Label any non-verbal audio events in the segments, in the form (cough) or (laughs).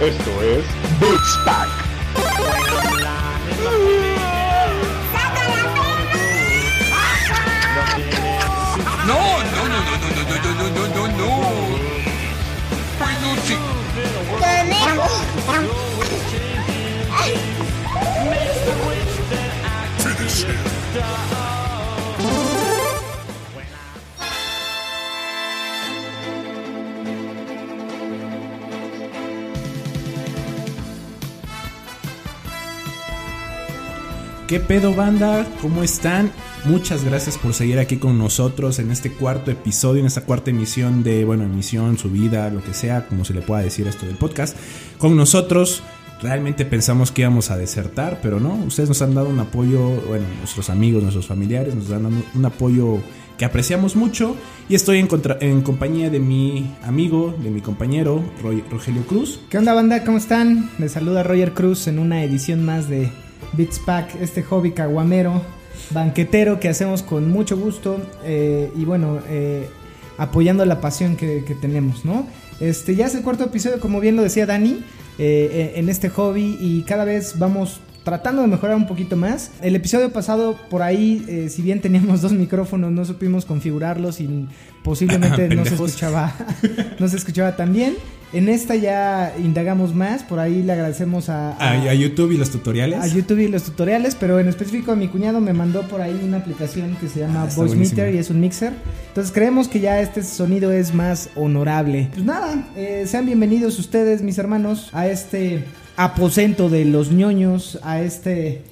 Esto es Boots Pack. No, no, no, no, no, no, no, no, no, no, no. Peluche. Finish him. ¿Qué pedo banda? ¿Cómo están? Muchas gracias por seguir aquí con nosotros en este cuarto episodio, en esta cuarta emisión de, bueno, emisión, subida, lo que sea, como se le pueda decir esto del podcast. Con nosotros realmente pensamos que íbamos a desertar, pero no, ustedes nos han dado un apoyo, bueno, nuestros amigos, nuestros familiares nos dado un apoyo que apreciamos mucho y estoy en, compañía de mi amigo, de mi compañero Rogelio Cruz. ¿Qué onda banda? ¿Cómo están? Les saluda Roger Cruz en una edición más de Beats Pack, este hobby caguamero, banquetero que hacemos con mucho gusto eh, y bueno, eh, apoyando la pasión que, tenemos, ¿no? Este ya es el cuarto episodio, como bien lo decía Dani, eh, en este hobby y cada vez vamos tratando de mejorar un poquito más. El episodio pasado, por ahí, si bien teníamos dos micrófonos, no supimos configurarlos y posiblemente (laughs) no se escuchaba, (laughs) no se escuchaba tan bien. En esta ya indagamos más, por ahí le agradecemos a, a, YouTube y los tutoriales. A YouTube y los tutoriales, pero en específico a mi cuñado me mandó por ahí una aplicación que se llama ah, Voice Meter y es un mixer. Entonces creemos que ya este sonido es más honorable. Pues nada, eh, sean bienvenidos ustedes, mis hermanos, a este aposento de los ñoños, a este...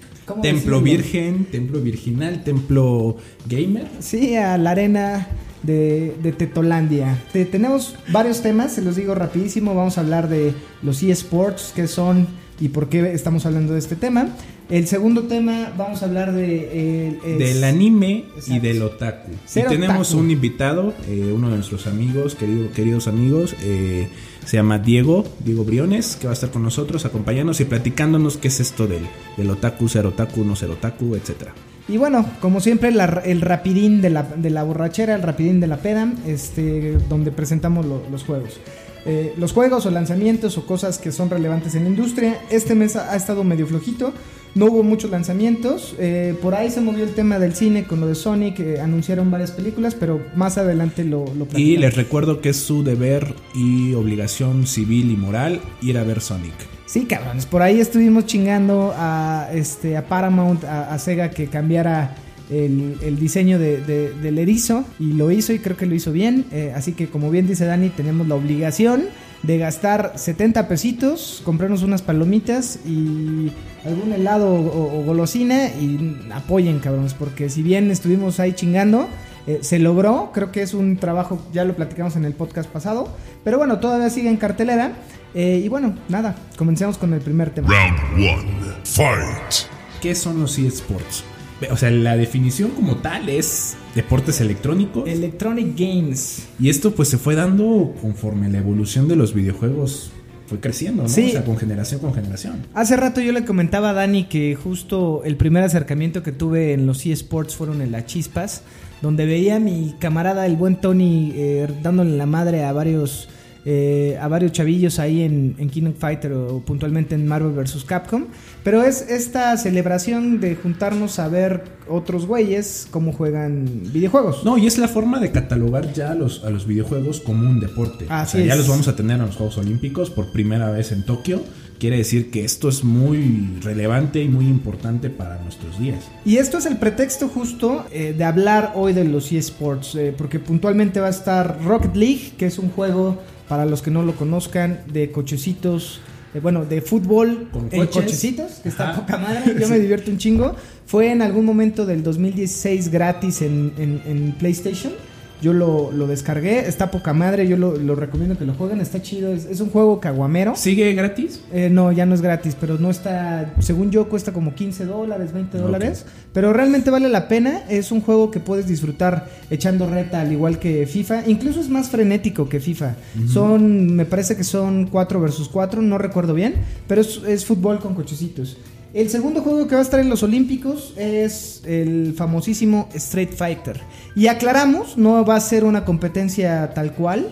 Templo virgen, templo virginal, templo gamer. Sí, a la arena de, de Tetolandia. tenemos varios temas, se los digo rapidísimo. Vamos a hablar de los eSports, qué son y por qué estamos hablando de este tema. El segundo tema, vamos a hablar de... del anime y del otaku. y tenemos un invitado, eh, uno de nuestros amigos, querido, queridos amigos, eh, se llama Diego, Diego Briones, que va a estar con nosotros acompañándonos y platicándonos qué es esto del, del otaku, ser otaku, no ser otaku, etcétera. Y bueno, como siempre, el rapidín de la, de la, borrachera, el rapidín de la peda, este, donde presentamos los juegos. Eh, los juegos o lanzamientos o cosas que son relevantes en la industria. Este mes ha, estado medio flojito, no hubo muchos lanzamientos. Eh, por ahí se movió el tema del cine con lo de Sonic, que anunciaron varias películas, pero más adelante lo, lo Y les recuerdo que es su deber y obligación civil y moral ir a ver Sonic. Sí, cabrones, por ahí estuvimos chingando a, este, a Paramount, a, Sega que cambiara el, diseño del erizo y lo hizo y creo que lo hizo bien. Eh, así que como bien dice Dani, tenemos la obligación de gastar 70 pesitos, comprarnos unas palomitas y algún helado o, golosina y apoyen, cabrones, porque si bien estuvimos ahí chingando, eh, se logró, creo que es un trabajo, ya lo platicamos en el podcast pasado, pero bueno, todavía sigue en cartelera. Eh, y bueno, nada, comencemos con el primer tema. Round 1, fight. ¿Qué son los eSports? O sea, la definición como tal es deportes electrónicos. Electronic Games. Y esto pues se fue dando conforme la evolución de los videojuegos fue creciendo, ¿no? Sí. O sea, con generación con generación. Hace rato yo le comentaba a Dani que justo el primer acercamiento que tuve en los eSports fueron en las chispas, donde veía a mi camarada, el buen Tony, eh, dándole la madre a varios eh, a varios chavillos ahí en, en Kingdom Fighter o puntualmente en Marvel vs. Capcom. Pero es esta celebración de juntarnos a ver otros güeyes cómo juegan videojuegos. No, y es la forma de catalogar ya a los, a los videojuegos como un deporte. o sea, ya los vamos a tener en los Juegos Olímpicos por primera vez en Tokio quiere decir que esto es muy relevante y muy importante para nuestros días. Y esto es el pretexto justo eh, de hablar hoy de los eSports, eh, porque puntualmente va a estar Rocket League, que es un juego para los que no lo conozcan, de cochecitos, eh, bueno, de fútbol. Con cochecitos, que está poca madre, (laughs) yo me divierto un chingo. Fue en algún momento del 2016 gratis en, en PlayStation. Yo lo, lo, descargué, está poca madre, yo lo, lo, recomiendo que lo jueguen, está chido, es, un juego caguamero. ¿Sigue gratis? Eh, no, ya no es gratis, pero no está, según yo cuesta como 15 dólares, 20 dólares, pero realmente vale la pena, es un juego que puedes disfrutar echando reta al igual que FIFA, incluso es más frenético que FIFA, son, me parece que son 4 versus 4, no recuerdo bien, pero es, es fútbol con cochecitos. El segundo juego que va a estar en los Olímpicos es el famosísimo Street Fighter. Y aclaramos, no va a ser una competencia tal cual.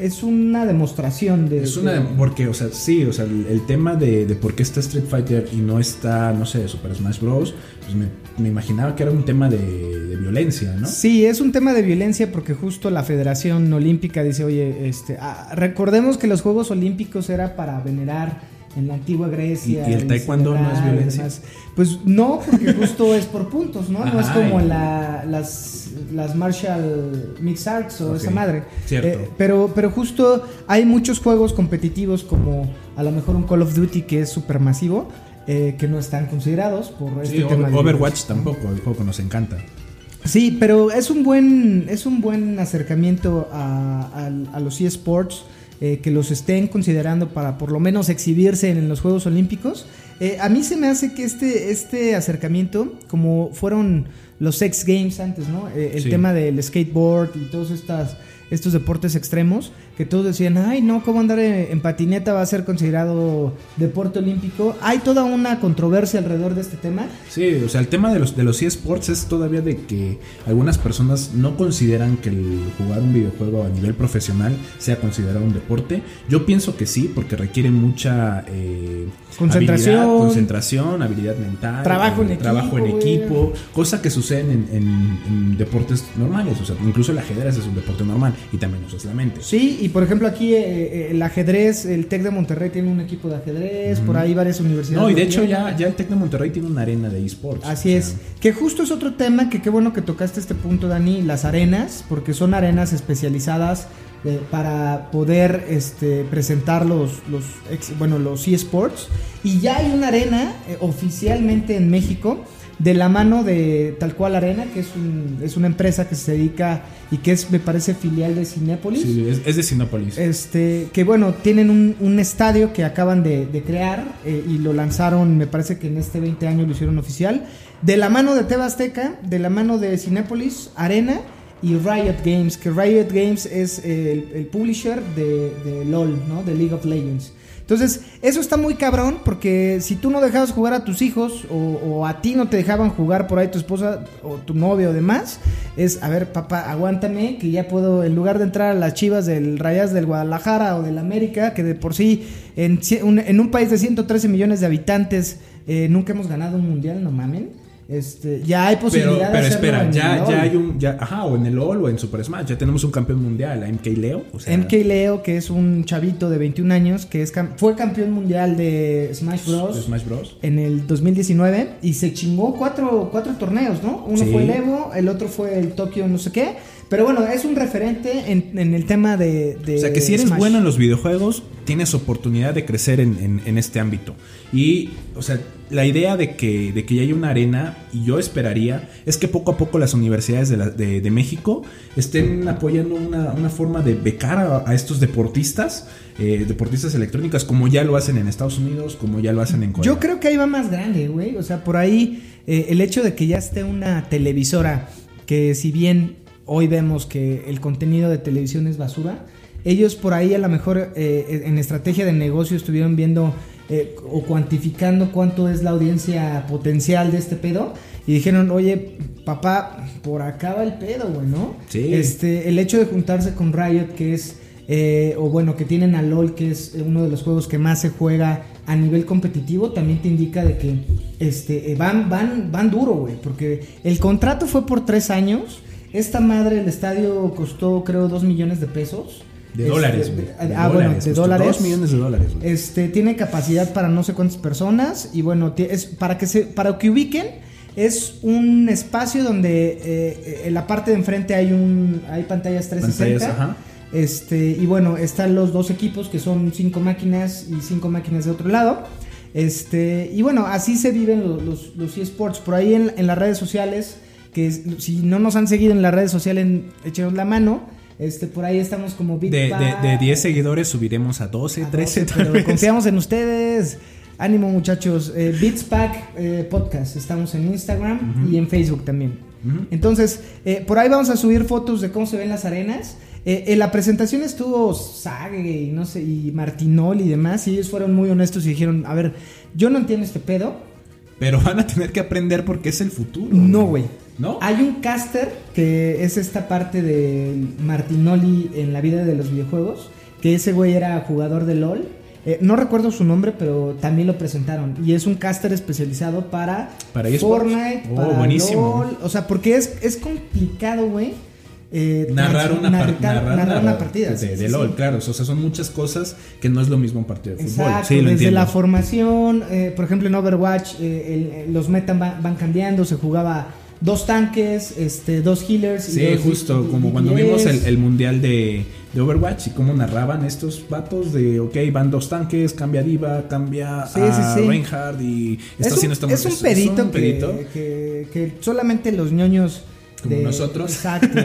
es una demostración de. Es una. de- Porque, o sea, sí, o sea, el, el tema de, de por qué está Street Fighter y no está, no sé, Super Smash Bros. Pues me, me imaginaba que era un tema de, de violencia, ¿no? Sí, es un tema de violencia porque justo la Federación Olímpica dice, oye, este, ah, recordemos que los Juegos Olímpicos era para venerar en la antigua Grecia. ¿Y- y el taekwondo no es violencia? Pues no, porque (laughs) justo es por puntos, ¿no? no es como la- las, las Martial Mixed Arts o esa madre. cierto. Eh, pero, pero justo hay muchos juegos competitivos como a lo mejor un Call of Duty que es súper masivo. eh, que no están considerados por este Sí, tema de Overwatch violencia. tampoco, el juego que nos encanta. Sí, pero es un buen, es un buen acercamiento a, a- a los eSports, eh, que los estén considerando para por lo menos exhibirse en los Juegos Olímpicos. Eh, a mí se me hace que este, este acercamiento, como fueron los X Games antes, ¿no? Eh, el Sí. tema del skateboard y todos estas, estos deportes extremos, que todos decían, ay, no, ¿cómo andar en en patineta va a ser considerado deporte olímpico? Hay toda una controversia alrededor de este tema. Sí, o sea, el tema de los, de los eSports es todavía de que algunas personas no consideran que el jugar un videojuego a nivel profesional sea considerado un deporte. Yo pienso que sí, porque requiere mucha eh, Concentración. habilidad, concentración, habilidad mental, Trabajo en eh, trabajo en equipo, güey. cosa que sucede en, en- en deportes normales. O sea, incluso el ajedrez es un deporte normal y también usas la mente. Sí, y por ejemplo aquí eh, eh, el ajedrez, el TEC de Monterrey tiene un equipo de ajedrez, por ahí varias universidades. No, y de hecho ya, ya el Tec de Monterrey tiene una arena de eSports. Así o es. Que justo es otro tema que qué bueno que tocaste este punto, Dani, las arenas, porque son arenas especializadas eh, para poder este, presentar los, los, bueno, los eSports. Y ya hay una arena eh, oficialmente en México de la mano de Tal Cual Arena, que es, un- es una empresa que se dedica y que es, me parece, filial de Cinépolis. Sí, es, es de Cinépolis. Este, que bueno, tienen un, un estadio que acaban de, de crear eh, y lo lanzaron, me parece que en este 20 años lo hicieron oficial. De la mano de Teba Azteca, de la mano de Cinépolis, Arena y Riot Games, que Riot Games es el, el publisher de, de LOL, ¿no? De League of Legends. Entonces, eso está muy cabrón porque si tú no dejabas jugar a tus hijos o, o a ti no te dejaban jugar por ahí tu esposa o tu novio o demás, es, a ver, papá, aguántame que ya puedo, en lugar de entrar a las chivas del Rayas del Guadalajara o del América, que de por sí en, en un país de 113 millones de habitantes eh, nunca hemos ganado un mundial, no mamen. Este, ya hay posibilidad pero de espera, ya, ya hay un. Ya, ajá, o en el LOL o en Super Smash. Ya tenemos un campeón mundial, a MK Leo. O sea, MK Leo, que es un chavito de 21 años, que es fue campeón mundial de Smash Bros. de Smash Bros. en el 2019 y se chingó cuatro, cuatro torneos, ¿no? Uno Sí. fue el Evo, el otro fue el Tokio no sé qué. Pero bueno, es un referente en, en el tema de, de O sea, que si eres Smash. bueno en los videojuegos, tienes oportunidad de crecer en, en- en este ámbito. Y, o sea, la idea de que, de que ya hay una arena, y yo esperaría, es que poco a poco las universidades de, la- de- de México estén apoyando una, una forma de becar a, a estos deportistas, eh, deportistas electrónicas, como ya lo hacen en Estados Unidos, como ya lo hacen en Corea. Yo creo que ahí va más grande, güey. O sea, por ahí eh, el hecho de que ya esté una televisora que si bien hoy vemos que el contenido de televisión es basura, ellos por ahí a lo mejor eh, en estrategia de negocio estuvieron viendo eh, o cuantificando cuánto es la audiencia potencial de este pedo y dijeron, oye, papá, por acá va el pedo, güey, ¿no? Sí. Este, el hecho de juntarse con Riot, que es eh, o bueno, que tienen a LOL, que es uno de los juegos que más se juega a nivel competitivo, también te indica de que este, eh, van, van, van duro, güey, porque el contrato fue por tres años. Esta madre, el estadio costó creo dos millones de pesos. De Este, dólares, güey. Ah, bueno, de dólares. dos millones de dólares, güey. Este, tiene capacidad para no sé cuántas personas y bueno, es para que se, para que ubiquen es un espacio donde eh, en la parte de enfrente hay un hay pantallas 360. Pantallas, ajá. Este, y bueno, están los dos equipos que son cinco máquinas y cinco máquinas de otro lado. Este, y bueno, así se viven los, los, los eSports. Por ahí en, en las redes sociales, que si no nos han seguido en las redes sociales, échenos la mano. Este, por ahí estamos como Big De, de, de 10 seguidores subiremos a 12, A 13, 12, tal pero confiamos en ustedes. Ánimo muchachos. Eh, Beats Pack eh, Podcast. Estamos en Instagram y en Facebook también. Entonces, eh, por ahí vamos a subir fotos de cómo se ven las arenas. Eh, en la presentación estuvo Sage y no sé, y Martinol y demás. Y ellos fueron muy honestos y dijeron, a ver, yo no entiendo este pedo. Pero van a tener que aprender porque es el futuro. No, güey. ¿No? Hay un caster que es esta parte de Martinoli en la vida de los videojuegos, que ese güey era jugador de LOL. Eh, no recuerdo su nombre, pero también lo presentaron. Y es un caster especializado para. Fortnite, Oh, para buenísimo. LOL. O sea, porque es, es complicado, güey. eh, Narrar una, narrar- narrar narrar una partida. de, sí, de sí, LOL, sí. claro. O sea, son muchas cosas que no es lo mismo un partido de fútbol. Exacto, sí, lo desde entiendo. la formación, eh, por ejemplo en Overwatch eh, el- los metas van, van cambiando, se jugaba dos tanques, este, dos healers. y Sí, dos justo como cuando vimos el, el mundial de, de Overwatch y cómo narraban estos vatos de, ok, van dos tanques, cambia Diva, cambia Sí, a sí, sí. Reinhardt y está es haciendo un, esta es un pedito, un que- pedito. Que, que solamente los ñoños Como nosotros. Exacto,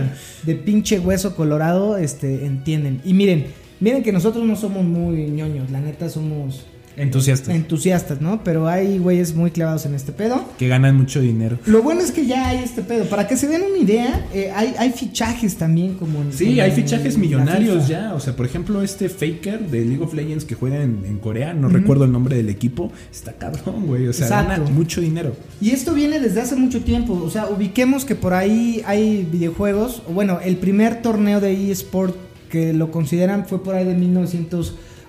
de pinche hueso colorado este, entienden. Y miren, miren que nosotros no somos muy ñoños, la neta somos Entusiastas. entusiastas, ¿no? Pero hay güeyes muy clavados en este pedo. que ganan mucho dinero. Lo bueno es que ya hay este pedo. Para que se den una idea, eh, hay, hay fichajes también como en- Sí, como hay en fichajes millonarios ya. O sea, por ejemplo, este Faker de League of Legends que juega en, en Corea, no recuerdo el nombre del equipo, está cabrón, güey. O sea, Exacto. gana mucho dinero. Y esto viene desde hace mucho tiempo. O sea, ubiquemos que por ahí hay videojuegos. o Bueno, el primer torneo de eSport que lo consideran fue por ahí de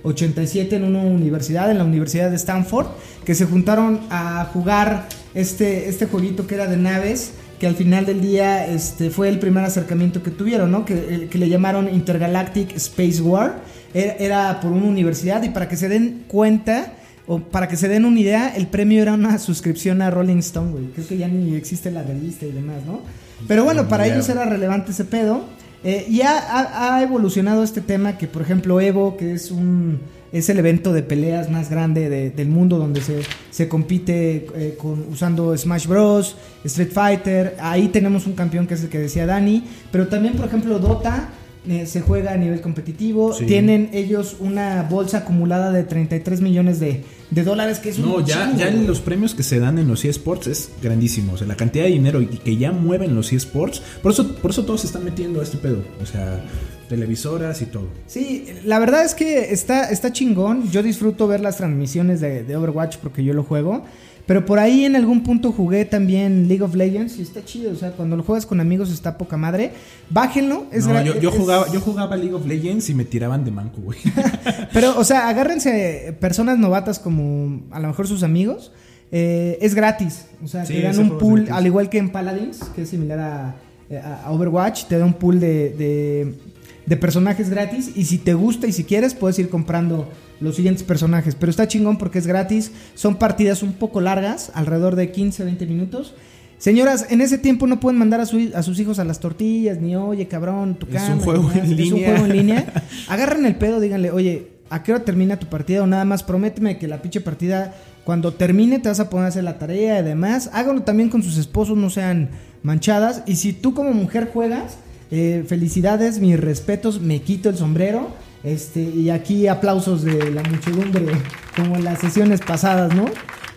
1987 en una universidad, en la Universidad de Stanford, que se juntaron a jugar este, este jueguito que era de naves. Que al final del día este, fue el primer acercamiento que tuvieron, ¿no? Que, el- que le llamaron Intergalactic Space War. Era, era por una universidad y para que se den cuenta, o para que se den una idea, el premio era una suscripción a Rolling Stone, güey. Creo que ya ni existe la revista y demás, ¿no? Pero bueno, para ellos era relevante ese pedo. Eh, y ha, evolucionado este tema que, por ejemplo, Evo, que es un es el evento de peleas más grande de- del mundo donde se, se compite eh, con, usando Smash Bros, Street Fighter. Ahí tenemos un campeón que es el que decía Dani. Pero también, por ejemplo, Dota eh, se juega a nivel competitivo. Sí. Tienen ellos una bolsa acumulada de 33 millones de, de dólares, que es un ya, ya los premios que se dan en los eSports es grandísimo. O sea, la cantidad de dinero que ya mueven los eSports. Por eso, por eso todos se están metiendo a este pedo. O sea, televisoras y todo. Sí, la verdad es que está, está chingón. Yo disfruto ver las transmisiones de, de Overwatch porque yo lo juego. Pero por ahí en algún punto jugué también League of Legends y está chido. O sea, cuando lo juegas con amigos está poca madre. Bájenlo. Es No, yo, yo jugaba, yo jugaba League of Legends y me tiraban de manco, güey. (laughs) Pero, o sea, agárrense personas novatas como a lo mejor sus amigos. Eh, es gratis. O sea, Sí, te dan un pool, al igual que en Paladins, que es similar a, a- a Overwatch, te da un pool de, de, de personajes gratis. Y si te gusta y si quieres, puedes ir comprando los siguientes personajes. Pero está chingón porque es gratis. Son partidas un poco largas, alrededor de 15, 20 minutos. Señoras, en ese tiempo no pueden mandar a, su- a sus hijos a las tortillas, ni oye, cabrón, tu Es cama. un juego en Es un juego en línea. (laughs) Agarren el pedo, díganle, oye, ¿a qué hora termina tu partida? O nada más prométeme que la pinche partida, cuando termine, te vas a poner a hacer la tarea y demás. Háganlo también con sus esposos, no sean manchadas. Y si tú como mujer juegas, eh, felicidades, mis respetos, me quito el sombrero. Este, y aquí aplausos de la muchedumbre, como en las sesiones pasadas, ¿no?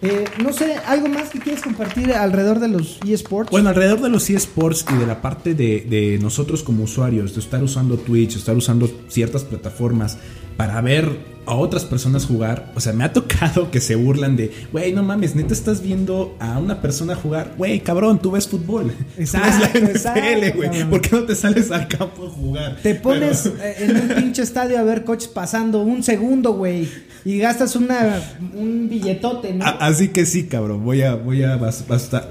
Eh, no sé, ¿algo más que quieres compartir alrededor de los eSports? Bueno, alrededor de los eSports y de la parte de, de nosotros como usuarios, de estar usando Twitch, estar usando ciertas plataformas para ver a otras personas jugar, o sea, me ha (laughs) tocado que se burlan de, güey, no mames, neta estás viendo a una persona jugar, güey, cabrón, tú ves fútbol, (laughs) Exacto, ves la exacto, NFL, güey. ¿por qué no te sales al campo a jugar? Te pones Pero- en un pinche estadio a ver coches pasando un segundo, güey. Y gastas una, un billetote, ¿no? Así que sí, cabrón, voy a, voy a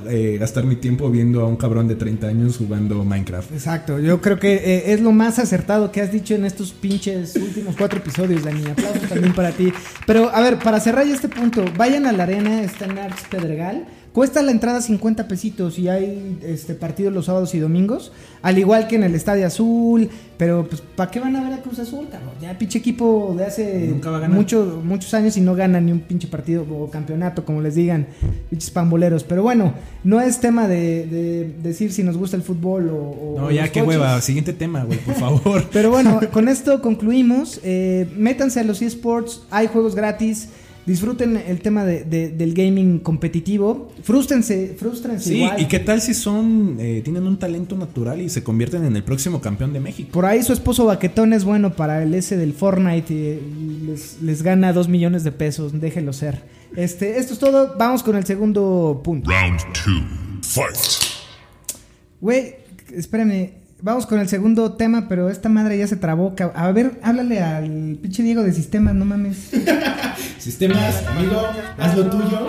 eh, gastar mi tiempo viendo a un cabrón de 30 años jugando Minecraft. Exacto, yo creo que eh, es lo más acertado que has dicho en estos pinches últimos cuatro episodios, Dani. Aplausos también para ti. Pero, a ver, para cerrar ya este punto, vayan a la arena, está en Arts Pedregal. Cuesta la entrada 50 pesitos y hay este partidos los sábados y domingos. Al igual que en el Estadio Azul. Pero, pues, ¿para qué van a ver a Cruz Azul, cabrón? Ya pinche equipo de hace Nunca va a ganar. mucho- muchos años y no gana ni un pinche partido o campeonato, como les digan, pinches pamboleros. Pero bueno, no es tema de, de decir si nos gusta el fútbol o. o No, ya, qué coches. hueva, siguiente tema, güey, por favor. (laughs) Pero bueno, (laughs) con esto concluimos. Eh, métanse a los eSports, hay juegos gratis. Disfruten el tema de- de- del gaming competitivo. Frústrense, frústrense Sí, igual. ¿y qué tal si son, eh, tienen un talento natural y se convierten en el próximo campeón de México? Por ahí su esposo Baquetón es bueno para el S del Fortnite y, y les, les gana dos millones de pesos. Déjenlo ser. Este, esto es todo. Vamos con el segundo punto. Round two. Fight. Güey, espérame. Vamos con el segundo tema, pero esta madre ya se trabó. A ver, háblale al pinche Diego de sistemas, no mames. (laughs) Sistemas, amigo, haz lo tuyo.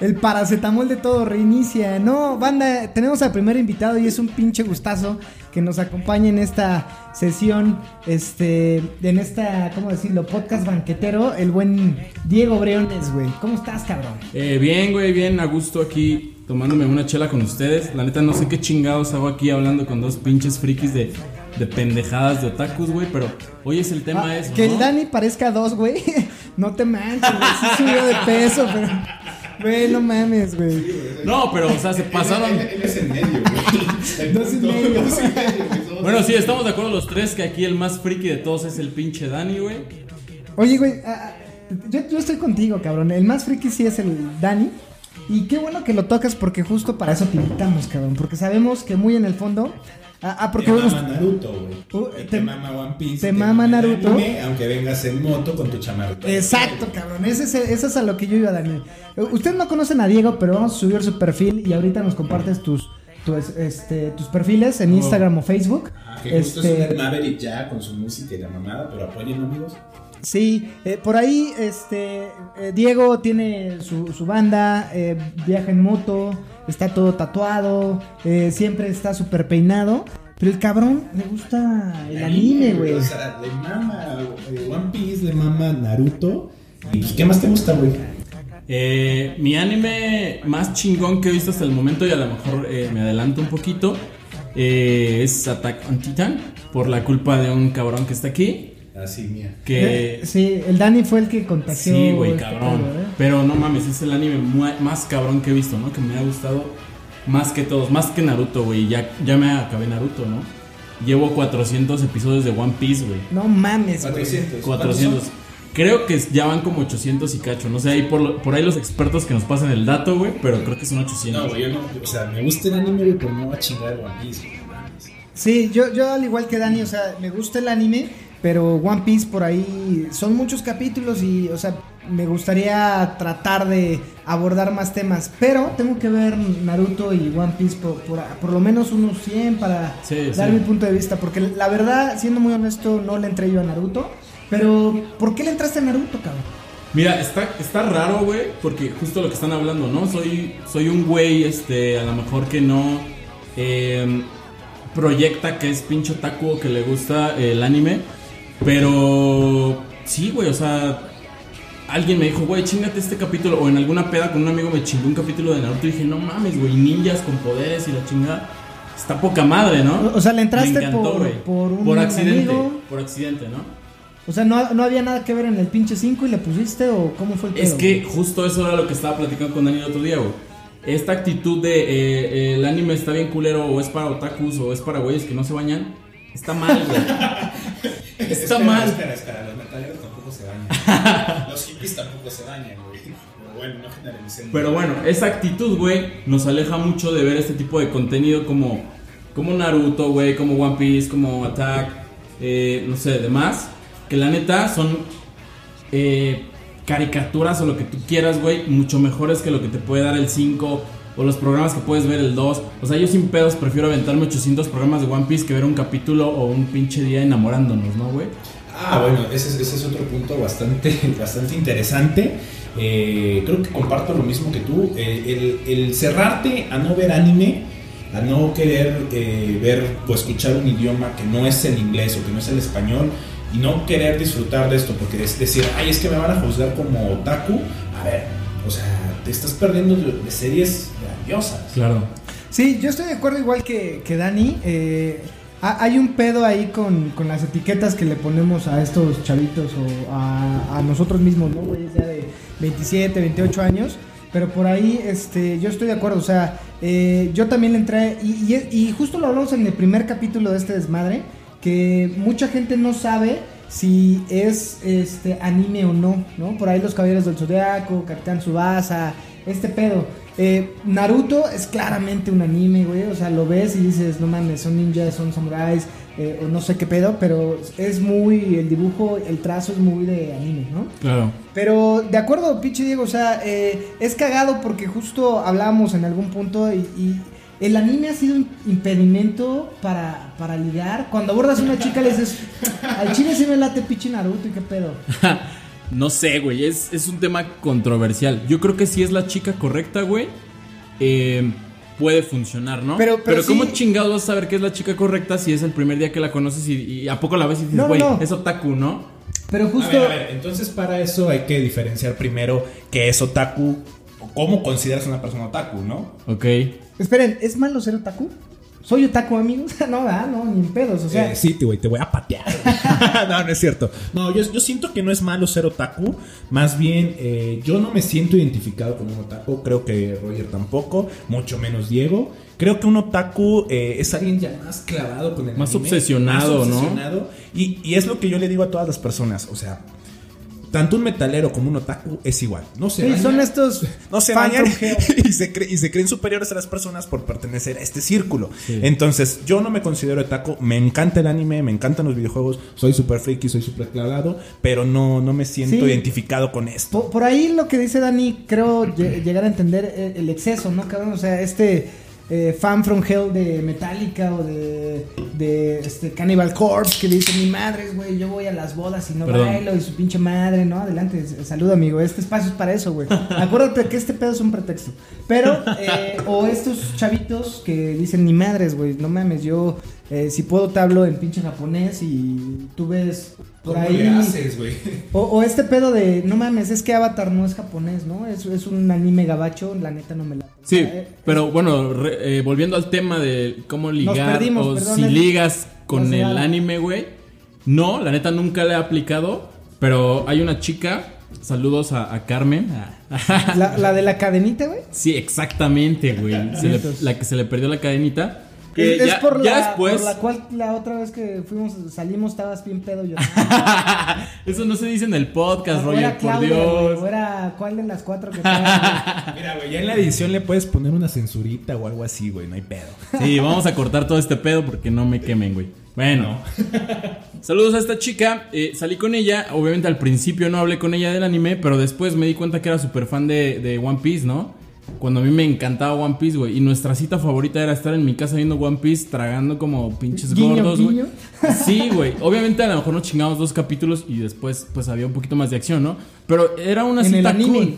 El paracetamol de todo reinicia. No, banda, tenemos al primer invitado y es un pinche gustazo que nos acompañe en esta sesión, este, en esta, ¿cómo decirlo? Podcast banquetero, el buen Diego Breones, güey. ¿Cómo estás, cabrón? Eh, bien, güey, bien, a gusto aquí tomándome una chela con ustedes. La neta no sé qué chingados hago aquí hablando con dos pinches frikis de, de pendejadas de otakus, güey, pero hoy es el tema Ah, es... que ¿no? el Dani parezca dos, güey. (laughs) No te manches, güey. Sí subió de peso, pero. Güey, no mames, güey. No, pero, o sea, se pasaron... Él, él es en medio, güey. El (laughs) Dos y medio. dos y medio, güey. Somos- Bueno, sí, estamos de acuerdo los tres que aquí el más friki de todos es el pinche Dani, güey. Oye, güey, ah, ah, yo, yo estoy contigo, cabrón. El más friki sí es el Dani. Y qué bueno que lo tocas porque justo para eso te invitamos, cabrón. Porque sabemos que muy en el fondo. Ah, ah, porque Te mama Naruto, güey. Uh, te, te- mama One Piece. te mama el Naruto. anime, aunque vengas en moto con tu chamarrita. Exacto, cabrón. Ese es, ese es a lo que yo iba, Dani. Eh, Ustedes no conocen a Diego, pero vamos a subir su perfil y ahorita nos compartes tus, tus, este, tus perfiles en Instagram o Facebook. Ah, que justo es Este, un Maverick ya con su música y la mamada, pero apoyen amigos. Sí, eh, por ahí este eh, Diego tiene su, su banda, eh, viaja en moto, está todo tatuado, eh, siempre está súper peinado, pero el cabrón le gusta el anime, güey. O sea, le mama eh, One Piece, le mama Naruto. ¿Y pues, qué más te gusta, güey? Eh, mi anime más chingón que he visto hasta el momento, y a lo mejor eh, me adelanto un poquito, eh, es Attack on Titan, por la culpa de un cabrón que está aquí. Así, mía. Que. Eh, sí, el Dani fue el que contagió. Sí, güey, este cabrón. pedo, ¿eh? Pero no mames, es el anime más cabrón que he visto, ¿no? Que me ha gustado más que todos, más que Naruto, güey. Ya, ya me acabé Naruto, ¿no? Llevo 400 episodios de One Piece, güey. No mames, güey. 400. 400. Creo que ya van como 800 y cacho. No sé, ahí por, lo- por ahí los expertos que nos pasan el dato, güey. Pero creo que son 800. No, güey, yo no. O sea, me gusta el anime, güey, pero no va a chingar One Piece, güey. no mames. Sí, yo, yo al igual que Dani, o sea, me gusta el anime, pero One Piece por ahí son muchos capítulos y, o sea, me gustaría tratar de abordar más temas, pero tengo que ver Naruto y One Piece por, por, por lo menos unos 100 para Sí, dar sí. mi punto de vista, porque la verdad, siendo muy honesto, no le entré yo a Naruto, pero ¿por qué le entraste a Naruto, cabrón? Mira, está, está raro, güey, porque justo lo que están hablando, ¿no? Soy, soy un güey, este, a lo mejor que no eh, proyecta que es pincho otaku o que le gusta el anime, pero sí, güey, o sea, alguien me dijo, güey, chingate este capítulo, o en alguna peda con un amigo me chingó un capítulo de Naruto y dije, no mames, güey, ninjas con poderes y la chingada. Está poca madre, ¿no? O sea, le entraste Me encantó, por- por un accidente, amigo. por accidente, ¿no? O sea, ¿no, no había nada que ver en el pinche 5 y le pusiste o cómo fue el Es pedo, que güey? justo eso era lo que estaba platicando con Dani el otro día, güey. Esta actitud de eh, el anime está bien culero o es para otakus o es para güeyes que no se bañan, está mal, güey. (laughs) (laughs) Está Espera, mal. Espera, espera, los metaleros tampoco se bañan. (laughs) los hippies tampoco se bañan, güey. Pero bueno, no generalicemos. Pero bueno, esa actitud, güey, nos aleja mucho de ver este tipo de contenido como, como Naruto, güey, como One Piece, como Attack, eh, no sé, demás. Que la neta son eh, caricaturas o lo que tú quieras, güey, mucho mejores que lo que te puede dar el 5 o los programas que puedes ver el 2. O sea, yo sin pedos prefiero aventarme 800 programas de One Piece que ver un capítulo o un pinche día enamorándonos, ¿no, güey? Ah, bueno, ese es, ese es otro punto bastante, (laughs) bastante interesante. Eh, creo que comparto lo mismo que tú. Eh, el, el cerrarte a no ver anime, a no querer eh, ver o escuchar un idioma que no es el inglés o que no es el español y no querer disfrutar de esto porque es decir, ay, es que me van a juzgar como otaku. A ver, o sea, te estás perdiendo de, de series grandiosas. Claro. Sí, yo estoy de acuerdo igual que, que Dani. eh, ha- hay un pedo ahí con, con las etiquetas que le ponemos a estos chavitos o a, a nosotros mismos, ¿no? Güeyes ya de 27, 28 años. Pero por ahí, este, yo estoy de acuerdo. O sea, eh, yo también le entré. Y, y- y justo lo hablamos en el primer capítulo de este desmadre. Que mucha gente no sabe si es este anime o no, ¿no? Por ahí los Caballeros del Zodiaco, Capitán Subasa, este pedo. Eh, Naruto es claramente un anime, güey. O sea, lo ves y dices, no mames, son ninjas, son samuráis, eh, o no sé qué pedo, pero es muy. El dibujo, el trazo es muy de anime, ¿no? Claro. Pero de acuerdo, pinche Diego, o sea, eh, es cagado porque justo hablábamos en algún punto y, y el anime ha sido un impedimento para, para ligar. Cuando abordas a una chica le dices, al chile sí me late pinche Naruto y qué pedo. (laughs) No sé, güey, es, es un tema controversial. Yo creo que si es la chica correcta, güey, eh, puede funcionar, ¿no? Pero- pero ¿cómo sí- chingados vas a saber que es la chica correcta si es el primer día que la conoces y, y a poco la ves y dices, No, no, güey, no. es otaku, ¿no? Pero A justo... ver, a ver, entonces para eso hay que diferenciar primero qué es otaku o cómo consideras a una persona otaku, ¿no? Ok. Esperen, ¿es malo ser otaku? ¿Soy otaku, amigos? (laughs) no, ¿verdad? No, ni en pedos, o sea... Eh, sí, te- güey, te voy a patear. (laughs) no, no es cierto. No, yo, yo siento que no es malo ser otaku. Más bien, eh, yo no me siento identificado con un otaku. Creo que Roger tampoco, mucho menos Diego. Creo que un otaku eh, es alguien ya más clavado con el Más anime, obsesionado, más ¿no? obsesionado. Y, y es lo que yo le digo a todas las personas. O sea, tanto un metalero como un otaku es igual. No se Sí, bañan, son estos... no se bañan (laughs) y se, cre- y se creen superiores a las personas por pertenecer a este círculo. Entonces, yo no me considero otaku, me encanta el anime, me encantan los videojuegos, soy súper friki, soy súper clavado, pero no, no me siento Sí. identificado con esto. Por, por ahí lo que dice Dani, creo lle- llegar a entender eh, el exceso, ¿no, cabrón? O sea, este eh, fan from hell de Metallica o de, de este Cannibal Corpse que le dice, mi madre, güey, yo voy a las bodas y no Perdón. bailo y su pinche madre, ¿no? Adelante, saludo, amigo. Este espacio es para eso, güey. Acuérdate que este pedo es un pretexto. Pero, eh, o estos chavitos que dicen, ni madres, güey, no mames, yo eh, si puedo te hablo en pinche japonés y tú ves por ¿Cómo ahí... le haces, güey? O, o este pedo de, no mames, es que Avatar no es japonés, ¿no? Es, es un anime gabacho, la neta no me la... Sí, eh, pero bueno, re- eh, volviendo al tema de cómo ligar perdimos, o perdón, si ligas con nos el anime, güey. No, la neta nunca le he aplicado, pero hay una chica, saludos a, a Carmen. La, (laughs) la de la cadenita, güey. sí, exactamente, güey. La que se le perdió la cadenita. Que Es, por, ya la, después. por la cual la otra vez que fuimos, salimos, estabas bien pedo yo. (laughs) Eso no se dice en el podcast, O Roger, era por Claudia, Dios. güey, o era cuál de las cuatro que estaba, (laughs) Mira, güey, ya en la edición le puedes poner una censurita o algo así, güey, no hay pedo. Sí, vamos a cortar todo este pedo porque no me quemen, güey. Bueno. (laughs) Saludos a esta chica. eh, salí con ella. Obviamente al principio no hablé con ella del anime, pero después me di cuenta que era súper fan de, de One Piece, ¿no? Cuando a mí me encantaba One Piece, güey. Y nuestra cita favorita era estar en mi casa viendo One Piece, tragando como pinches Guiño, gordos, güey. (laughs) Sí, güey. Obviamente a lo mejor nos chingamos dos capítulos y después pues había un poquito más de acción, ¿no? Pero era una en cita el anime. cool.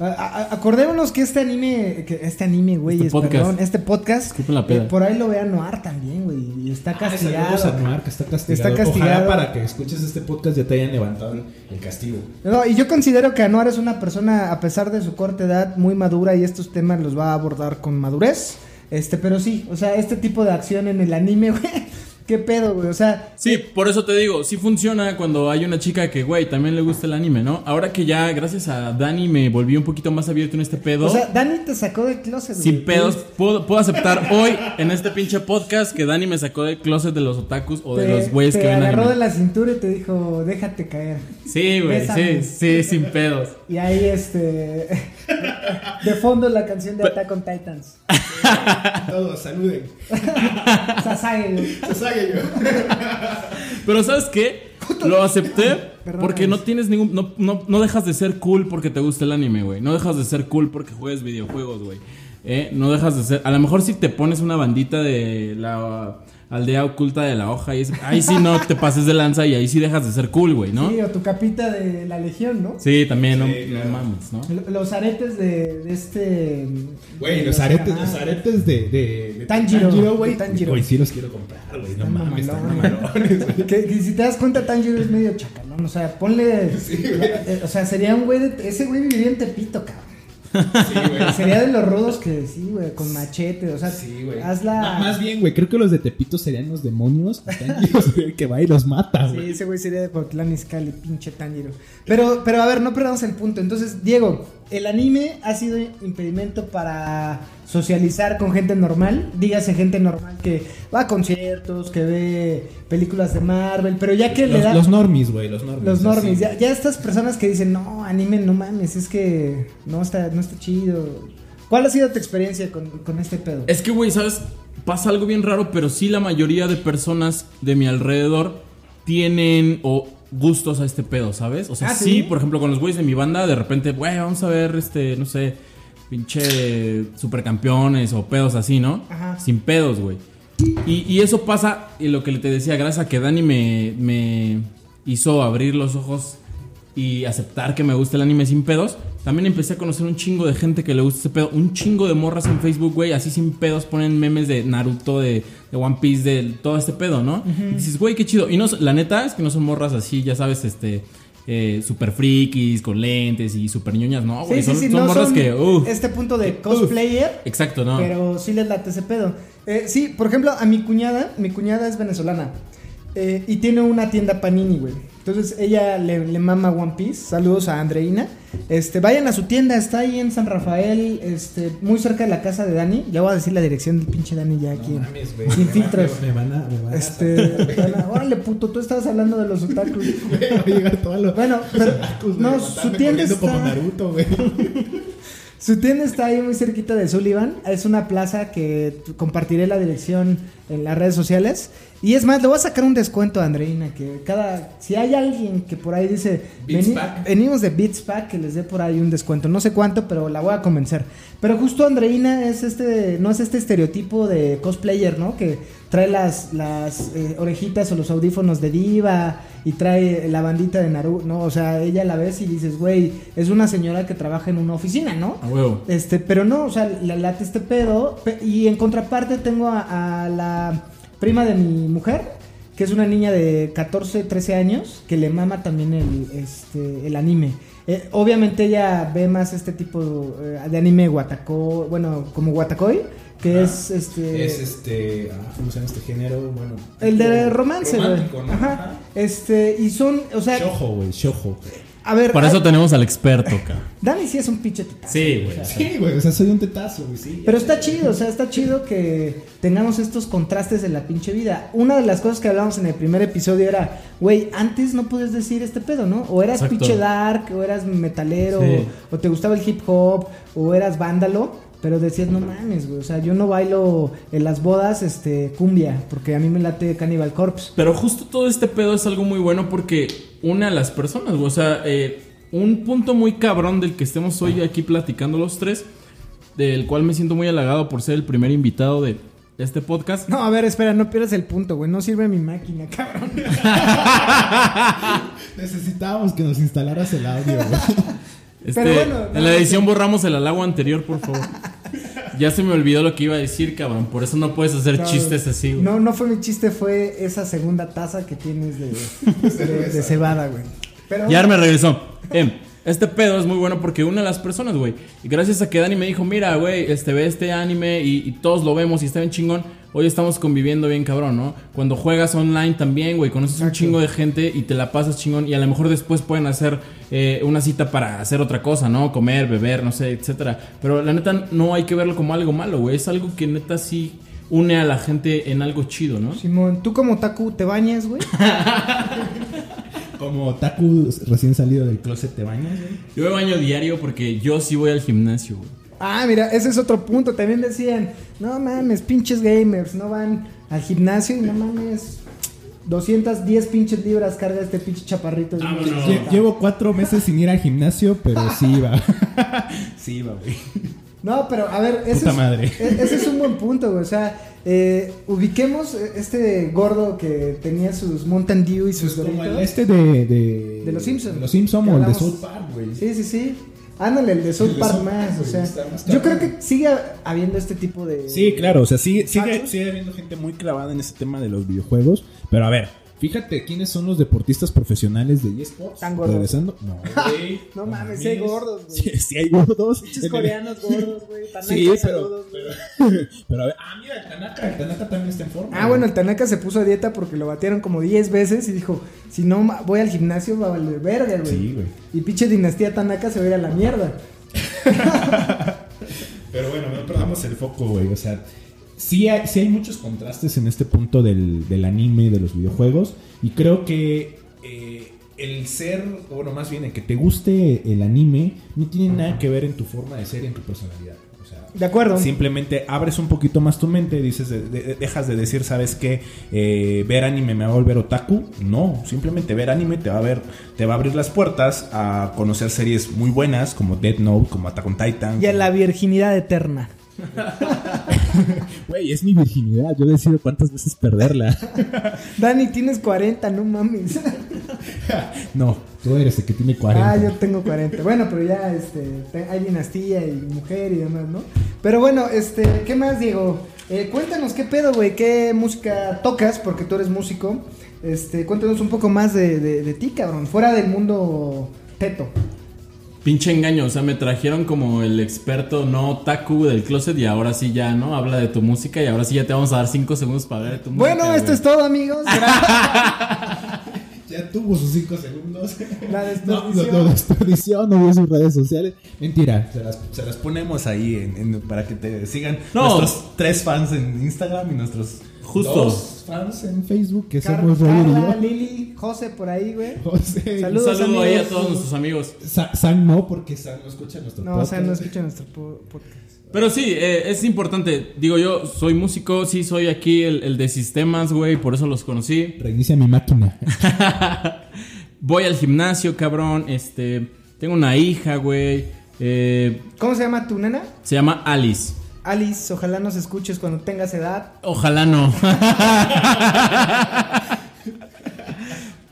A- a- acordémonos que este anime, que este anime, güey, Este es, podcast. perdón, este podcast, Disculpen la peda. eh, por ahí lo vea Noir también, güey, y está castigado. Ah, Saludos a Noir, que está castigado. Está castigado. Ojalá para que escuches este podcast ya te hayan levantado el- el castigo. No, y yo considero que Anuar es una persona, a pesar de su corta edad, muy madura y estos temas los va a abordar con madurez. Este, pero sí, o sea, este tipo de acción en el anime, (laughs) güey, qué pedo, güey, o sea, Sí, por eso te digo, sí funciona cuando hay una chica que, güey, también le gusta el anime, ¿no? Ahora que ya, gracias a Dani, me volví un poquito más abierto en este pedo. o sea, Dani te sacó del closet, güey. sin pedos, puedo, puedo aceptar hoy en este pinche podcast que Dani me sacó del closet de los otakus o de Te- los güeyes te que ven agarró anime. de la cintura y te dijo, déjate caer. Sí, güey, sí, sí, sin pedos. Y ahí, este, (laughs) de fondo la canción de Attack on Titans. (laughs) Todos, saluden. (laughs) Sasage, güey. Pero ¿sabes qué? Lo acepté Perdóname. porque no tienes ningún. No, no, no dejas de ser cool porque te gusta el anime, güey. No dejas de ser cool porque juegues videojuegos, güey. Eh, no dejas de ser. A lo mejor si te pones una bandita de la aldea oculta de la hoja, y es- ahí sí no te pases de lanza y ahí sí dejas de ser cool, güey, ¿no? Sí, o tu capita de la legión, ¿no? Sí, también, no, Sí, no claro. mames, ¿no? Los aretes de, de este. Güey, los aretes, ah, los aretes de, de, de Tanjiro, güey. Tanjiro. Güey, sí los quiero comprar, güey. No mames, están mamalones. güey. (laughs) Que, que si te das cuenta, Tanjiro es medio chacalón. O sea, ponle. eh, o sea, sería un güey de. Ese güey viviría en Tepito, cabrón. Sí, güey. (laughs) Sería de los rudos que sí, güey, con machete. O sea, Sí, güey. hazla. Más bien, güey, creo que los de Tepito serían los demonios. (laughs) que va y los mata, Sí, güey. ese güey sería de Portland Izcalli, pinche Tanjiro. Pero, pero a ver, no perdamos el punto. Entonces, Diego, el anime ha sido impedimento para socializar con gente normal. Dígase gente normal que va a conciertos, que ve películas de Marvel, pero ya que le da. los normies, güey, los normies. Los ya, ya estas personas que dicen, no, anime, no mames, es que no está, no está chido. ¿Cuál ha sido tu experiencia con, con este pedo? Es que, güey, ¿sabes? Pasa algo bien raro, pero sí la mayoría de personas de mi alrededor tienen o gustos a este pedo, ¿sabes? O sea, Ah, sí, ¿sí? por ejemplo, con los güeyes de mi banda, de repente, güey, vamos a ver, este, no sé, pinche supercampeones o pedos así, ¿no? Ajá. Sin pedos, güey. Y, y eso pasa, y lo que te decía, gracias a que Dani me, me hizo abrir los ojos y aceptar que me gusta el anime sin pedos, también empecé a conocer un chingo de gente que le gusta ese pedo. Un chingo de morras en Facebook, güey, así sin pedos ponen memes de Naruto, de, de One Piece, de todo este pedo, ¿no? Y dices, güey, qué chido. Y no, la neta es que no son morras así, ya sabes, este... Eh, super frikis, con lentes y super ñoñas, no, güey. Sí, son, sí, son no morras son que, uh, este punto de cosplayer, exacto, no. pero sí les late ese pedo. Eh, sí, por ejemplo, a mi cuñada, mi cuñada es venezolana eh, y tiene una tienda Panini, güey. Entonces ella le, le mama One Piece. Saludos a Andreina. Este, vayan a su tienda, está ahí en San Rafael, este, muy cerca de la casa de Dani. Le voy a decir la dirección del pinche Dani ya aquí. No mames. Sin Me filtros. van- Me van a. Me van a Este, a- (laughs) órale puto, tú estabas hablando de los otakus. (laughs) Lo. Bueno, pero Otakus, no, su tienda como está Naruto, güey. (laughs) Su tienda está ahí muy cerquita de Sullivan. Es una plaza que compartiré la dirección en las redes sociales. Y es más, le voy a sacar un descuento a Andreina. Que cada. Si hay alguien que por ahí dice. Venimos de Beats Pack, que les dé por ahí un descuento. No sé cuánto, pero la voy a convencer. Pero justo Andreina es este. No es este estereotipo de cosplayer, ¿no? Que trae las, las eh, orejitas o los audífonos de diva y trae la bandita de Naruto, ¿no? O sea, ella la ves y dices, güey, es una señora que trabaja en una oficina, ¿no? A huevo. Este, pero no, o sea, le late este pedo. pe- Y en contraparte tengo a, a la prima de mi mujer, que es una niña de 14, 13 años, que le mama también el, este, el anime. Eh, obviamente ella ve más este tipo eh, de anime guataco, bueno, como guatacoi, que es este... Es este. Ah, ¿Cómo se llama este género? Bueno. el de romance, güey. ¿no? Ajá. Este, y son, o sea, Shojo, güey, shojo. A ver, Por a- eso tenemos al experto, cabrón. (laughs) Dani sí es un pinche titazo. Sí, güey. Sí, güey, o sea, soy un tetazo, güey, sí. Pero está chido, o sea, está chido que tengamos estos contrastes en la pinche vida. Una de las cosas que hablamos en el primer episodio era, güey, antes no puedes decir este pedo, ¿no? O eras Exacto. pinche dark, o eras metalero, Sí. o te gustaba el hip hop, o eras vándalo. Pero decías, no mames, güey. O sea, yo no bailo en las bodas este, cumbia, porque a mí me late Cannibal Corpse. Pero justo todo este pedo es algo muy bueno porque une a las personas, güey. O sea, eh, un punto muy cabrón del que estemos hoy aquí platicando los tres, del cual me siento muy halagado por ser el primer invitado de este podcast. No, a ver, espera, no pierdas el punto, güey. No sirve mi máquina, cabrón. (laughs) Necesitábamos que nos instalaras el audio, güey. Este, Pero bueno, no, en la edición borramos el halago anterior, por favor. Ya se me olvidó lo que iba a decir, cabrón. Por eso no puedes hacer No, chistes así, güey. No, no fue mi chiste, fue esa segunda taza que tienes de, de, (laughs) de cebada, güey. Pero Ya me regresó. Em, este pedo es muy bueno porque une a las personas, güey. Y gracias a que Dani me dijo, mira, güey, este ve este anime y, y todos lo vemos y está bien chingón. Hoy estamos conviviendo bien cabrón, ¿no? Cuando juegas online también, güey, conoces un chingo de gente y te la pasas chingón. Y a lo mejor después pueden hacer eh, una cita para hacer otra cosa, ¿no? Comer, beber, no sé, etcétera. Pero la neta no hay que verlo como algo malo, güey. Es algo que neta sí une a la gente en algo chido, ¿no? Simón, tú como Taku te bañas, güey. (laughs) Como Taku recién salido del closet, ¿te bañas, güey? Yo me baño diario porque yo sí voy al gimnasio, güey. Ah, mira, ese es otro punto. También decían, no mames, pinches gamers, no van al gimnasio y no mames. 210 pinches libras carga este pinche chaparrito. de un Vámonos. Lle- Llevo cuatro meses sin ir al gimnasio, pero sí iba. (laughs) sí iba, güey. No, pero a ver, ese, Puta es, madre. e- ese es un buen punto, güey. O sea, eh, ubiquemos este gordo que tenía sus Mountain Dew y sus Pues como el Doritos. este de... De, De los Simpsons. de los Simpsons o el de South Park, güey. Sí, sí, sí. Ándale, el de South Park South más, Park, o sea. más Yo creo que sigue habiendo este tipo de. Sí, claro, o sea, sigue, sigue, sigue habiendo gente muy clavada en ese tema de los videojuegos. Pero a ver, fíjate quiénes son los deportistas profesionales de eSports. Tan gordos. Regresando. (laughs) No, güey. No mames, sí hay gordos, güey. Sí, sí hay gordos. Pinches El- coreanos gordos, güey. Tanaka, Sí, pero, pero, (laughs) pero a ver, ah, mira, el Tanaka, el Tanaka también está en forma. Ah, bueno, el Tanaka se puso a dieta porque lo batearon como 10 veces y dijo, si no voy al gimnasio va a valer verga, güey. Sí, güey. Y pinche dinastía Tanaka se va a ir a la mierda. (laughs) Pero bueno, no perdamos el foco, güey. O sea, sí hay, sí hay muchos contrastes en este punto del, del anime, de los videojuegos. Y creo que eh, el ser, o bueno, más bien el que te guste el anime, no tiene nada que ver en tu forma de ser y en tu personalidad. O sea, De acuerdo. Simplemente abres un poquito más tu mente dices, de- de- dejas de decir, ¿sabes qué? Eh, ver anime me va a volver otaku. No, simplemente ver anime te va a ver, te va a abrir las puertas a conocer series muy buenas como Dead Note, como Attack on Titan. Y a la virginidad eterna. (laughs) Güey, es mi virginidad. Yo decido cuántas veces perderla. (laughs) Dani, tienes 40, no mames. (laughs) No, tú eres el que tiene 40. Ah, yo tengo 40. Bueno, pero ya este, te- hay dinastía y mujer y demás, ¿no? Pero bueno, este, ¿qué más, Diego? Eh, cuéntanos qué pedo, güey, qué música tocas, porque tú eres músico. Este, cuéntanos un poco más de, de- de ti, cabrón, fuera del mundo teto. Pinche engaño, o sea, me trajeron como el experto no otaku del closet y ahora sí ya, ¿no? Habla de tu música y ahora sí ya te vamos a dar 5 segundos para hablar de tu música. Bueno, esto güey. es todo, amigos. (laughs) (laughs) Ya tuvo sus 5 segundos. La No, (laughs) desperdició. no, no, desperdició, no vio sus redes sociales. Mentira. Se las, se las ponemos ahí en- en- para que te sigan No. nuestros tres fans en Instagram y nuestros Justo. dos fans en Facebook, que Car- somos Carla. Lili, José por ahí, güey. José. Un Saludos, saludo ahí a todos nuestros amigos. Sa- San no, porque San no escucha nuestro No, o sea, no escuchan nuestro po- podcast. Pero sí, eh, es importante. Digo, yo soy músico, sí soy aquí el, el de sistemas, güey, por eso los conocí. Reinicia mi máquina. (laughs) Voy al gimnasio, cabrón. Este, tengo una hija, güey. eh, ¿Cómo se llama tu nena? se llama Alice. Alice, ojalá nos escuches cuando tengas edad. Ojalá no. (laughs)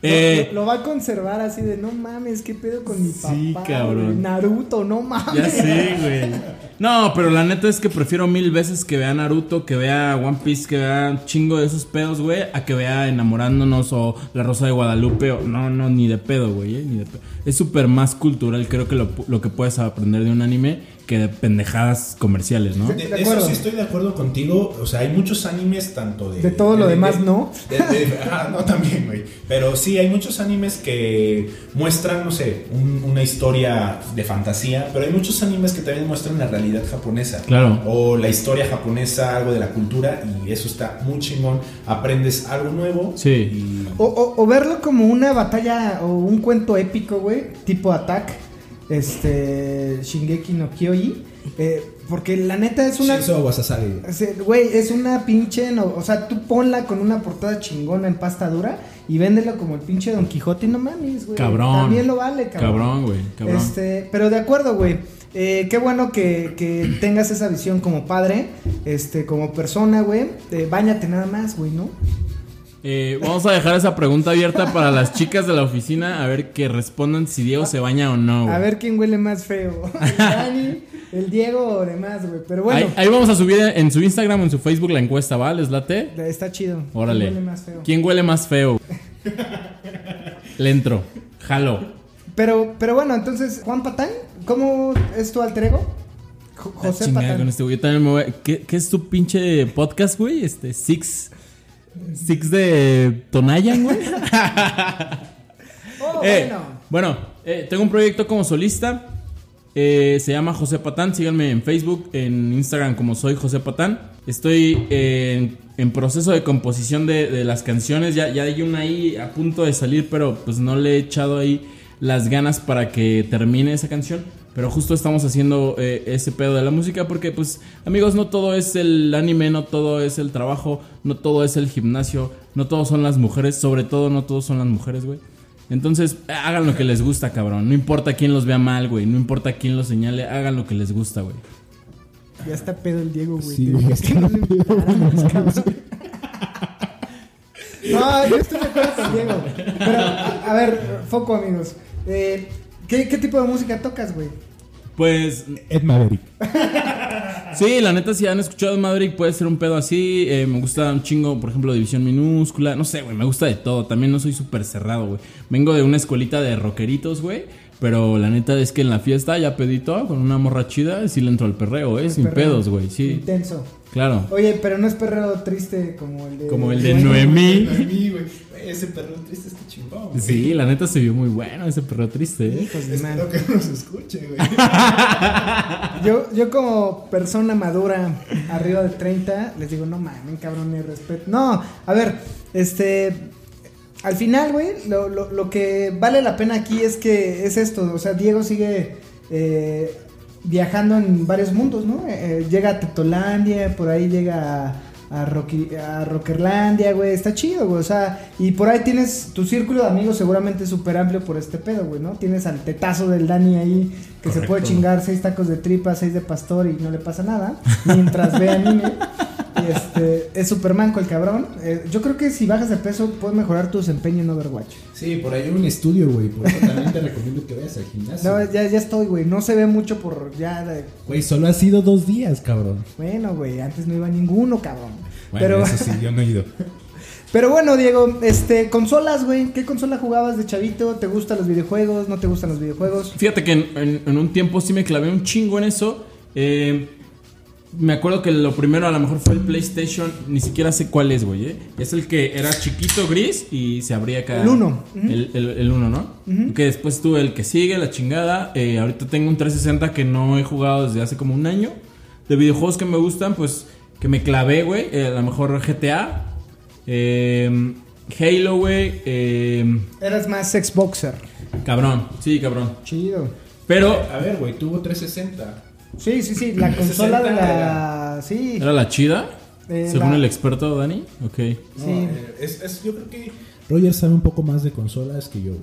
Eh, lo, lo va a conservar así de no mames, qué pedo con mi papá. Sí, cabrón. güey? Naruto, no mames. Ya sé, güey. No, pero la neta es que prefiero mil veces que vea Naruto, que vea One Piece, que vea un chingo de esos pedos, güey, a que vea Enamorándonos o La Rosa de Guadalupe. O, no, no, ni de pedo, güey, eh, ni de pedo. Es súper más cultural, creo que lo, lo que puedes aprender de un anime que de pendejadas comerciales, ¿no? De, eso acuerdo. sí estoy de acuerdo contigo. O sea, hay muchos animes tanto de. De todo lo demás, ¿no? de- de- ajá, no, también, güey. Pero sí, hay muchos animes que muestran, no sé, un- una historia de fantasía. Pero hay muchos animes que también muestran la realidad japonesa. Claro. O la historia japonesa, algo de la cultura. Y eso está muy chingón. Aprendes algo nuevo. Sí. Y O, o- o verlo como una batalla o un cuento épico, güey, tipo Attack, este, Shingeki no Kyoji, eh, porque la neta es una... Shinzo Wasasari. Se- Güey, es una pinche. no- o sea, tú ponla con una portada chingona en pasta dura y véndelo como el pinche Don Quijote y no mames, güey. Cabrón. También lo vale, cabrón. Cabrón, güey, cabrón. Este, pero de acuerdo, güey. Eh, qué bueno que, que tengas esa visión como padre, este, como persona, güey. Eh, báñate nada más, güey, ¿no? Eh, vamos a dejar esa pregunta abierta para las chicas de la oficina a ver que respondan si Diego se baña o no. güey. A ver quién huele más feo. (laughs) El Dani, el Diego o demás, güey. Pero bueno, Ahí, ahí vamos a subir en su Instagram o en su Facebook la encuesta, ¿va? ¿Les late? está chido. Órale. ¿Quién huele más feo? ¿Quién huele más feo? (laughs) Le entro. Jalo. Pero, pero bueno, entonces, Juan Patán, ¿cómo es tu alter ego? Ah, José chingada Patán. con este güey. Yo también me voy a- ¿Qué, qué es tu pinche podcast, güey? Este, Six. Six de Tonayan, güey. (laughs) Oh, (laughs) Eh, bueno. bueno, eh, tengo un proyecto como solista. eh, se llama José Patán. Síganme en Facebook, en Instagram como soy José Patán. Estoy eh, en, en proceso de composición de, de las canciones. Ya, ya hay una ahí a punto de salir, pero pues no le he echado ahí las ganas para que termine esa canción. Pero justo estamos haciendo eh, ese pedo de la música porque pues amigos, no todo es el anime, no todo es el trabajo, no todo es el gimnasio, no todo son las mujeres, sobre todo no todos son las mujeres, güey. Entonces, hagan lo que les gusta, cabrón. No importa quién los vea mal, güey. No importa quién los señale, hagan lo que les gusta, güey. Ya está pedo el Diego, güey. Sí, Te- güey, es que no yo estoy de acuerdo con Diego. Pero, a, a ver, foco, amigos. Eh, ¿qué, ¿Qué tipo de música tocas, güey? Pues, Ed Maverick. (laughs) sí, la neta, si han escuchado Maverick, puede ser un pedo así. Eh, me gusta un chingo, por ejemplo, División Minúscula. No sé, güey, me gusta de todo. También no soy súper cerrado, güey. Vengo de una escuelita de rockeritos, güey. Pero la neta es que en la fiesta ya pedito con una morra chida, sí le entro al perreo, eh, sin Perreo. pedos, güey. Sí, Intenso. Claro. Oye, pero no es perreo triste como el de. Como el de Noemí. Noemí, güey. Ese perro triste está chingón. güey. Sí, la neta se vio muy bueno ese perro triste, eh. Hijos de. Espero que no nos escuche, güey. (laughs) Yo, yo como persona madura, arriba de 30, les digo, no mames, cabrón, ni respeto. No, a ver, este... Al final, güey, lo, lo, lo que vale la pena aquí es que es esto. O sea, Diego sigue eh, viajando en varios mundos, ¿no? Eh, eh, llega a Tetolandia, por ahí llega a, Rocky- a Rockerlandia, güey, está chido, güey, o sea, y por ahí tienes tu círculo de amigos seguramente súper amplio por este pedo, güey, ¿no? Tienes al tetazo del Dani ahí que se puede chingar seis tacos de tripa, seis de pastor y no le pasa nada, mientras ve anime. (laughs) Este, es Superman con el cabrón. Eh, yo creo que si bajas de peso puede mejorar tu desempeño en Overwatch. Sí, por ahí hay un estudio, güey. Por eso también te recomiendo que vayas al gimnasio. No, ya, ya estoy, güey. No se ve mucho por ya. de- Güey, solo ha sido dos días, cabrón. Bueno, güey, antes no iba ninguno, cabrón. Bueno, pero, eso sí, yo no he ido. (laughs) pero bueno, Diego, este, consolas, güey. ¿Qué consola jugabas de chavito? ¿Te gustan los videojuegos? ¿No te gustan los videojuegos? Fíjate que en, en- en un tiempo sí me clavé un chingo en eso. Eh, me acuerdo que lo primero a lo mejor fue el PlayStation. Ni siquiera sé cuál es, güey. ¿eh? Es el que era chiquito, gris y se abría acá. El uno. Ujú. El, el, el uno, ¿no? Que después tuve el que sigue, la chingada. Eh, ahorita tengo un 360 que no he jugado desde hace como un año. De videojuegos que me gustan, pues que me clavé, güey. Eh, a lo mejor GTA. eh, Halo, güey. eh, Eras más Xboxer. cabrón, sí, cabrón. Chido. Pero A ver, güey, tuvo 360. Sí, sí, sí. La consola de 60 la. Sí. ¿Era la chida? Eh, Según la- el experto Dani. Ok. Sí. No, eh, es, es- yo creo que Roger sabe un poco más de consolas que yo.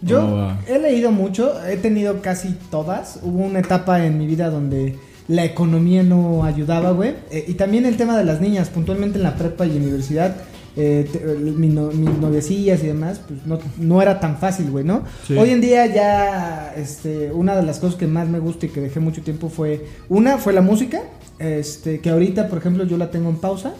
Yo Oh, he leído mucho, he tenido casi todas. Hubo una etapa en mi vida donde la economía no ayudaba, güey. Eh, y también el tema de las niñas, puntualmente en la prepa y universidad. Eh, te- eh, mi no- mis noviecillas y demás, pues no, no era tan fácil, güey, ¿no? Sí. Hoy en día ya, este, una de las cosas que más me gusta y que dejé mucho tiempo fue, una fue la música, este, que ahorita, por ejemplo, yo la tengo en pausa.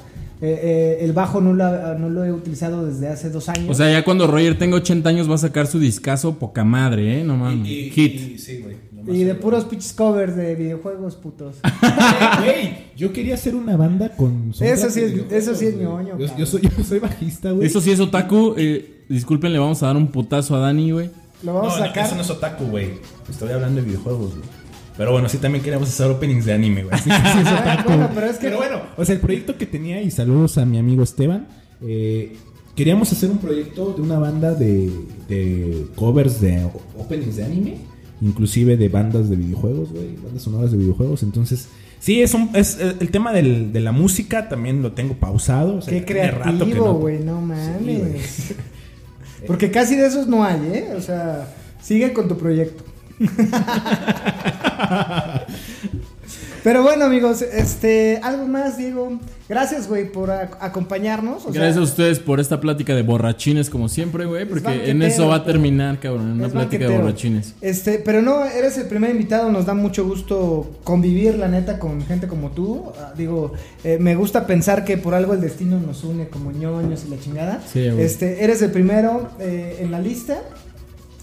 Eh, eh, el bajo no, la- no lo he utilizado desde hace dos años. O sea, ya cuando Roger tenga 80 años va a sacar su discazo poca madre, ¿eh? No mames. Y, y- Hit. y- sí, güey. Y de puros pitches covers de videojuegos, putos. (laughs) Güey, yo quería hacer una banda con. Eso sí es- eso sí es ñoño, Yo, yo soy, (laughs) yo soy bajista, güey. Eso sí es otaku. Eh, disculpen, le vamos a dar un putazo a Dani, güey. Lo vamos no, a sacar. Eso no es otaku, güey. Estoy hablando de videojuegos, güey. Pero bueno, sí también queríamos hacer openings de anime, güey. (laughs) Sí, sí, es otaku. bueno, pero es que- Pero bueno, o sea, el proyecto que tenía, y saludos a mi amigo Esteban, eh, queríamos hacer un proyecto de una banda de, de covers de openings de anime, inclusive de bandas de videojuegos, güey, bandas sonoras de videojuegos. Entonces, Sí, es, un, es eh, el tema del- de la música también lo tengo pausado. o sea, Qué creativo, güey, no mames. (laughs) Porque casi de esos no hay, ¿eh? O sea, sigue con tu proyecto. (laughs) Pero bueno, amigos, este, algo más, Diego. Gracias, güey, por a- acompañarnos. O sea, Gracias a ustedes por esta plática de borrachines, como siempre, güey. Porque en eso va a terminar, cabrón. En una plática de borrachines. Este, pero no, eres el primer invitado, nos da mucho gusto convivir, la neta, con gente como tú. Ah, digo, eh, me gusta pensar que por algo el destino nos une como ñoños y la chingada. Sí, güey. este, eres el primero eh, en la lista.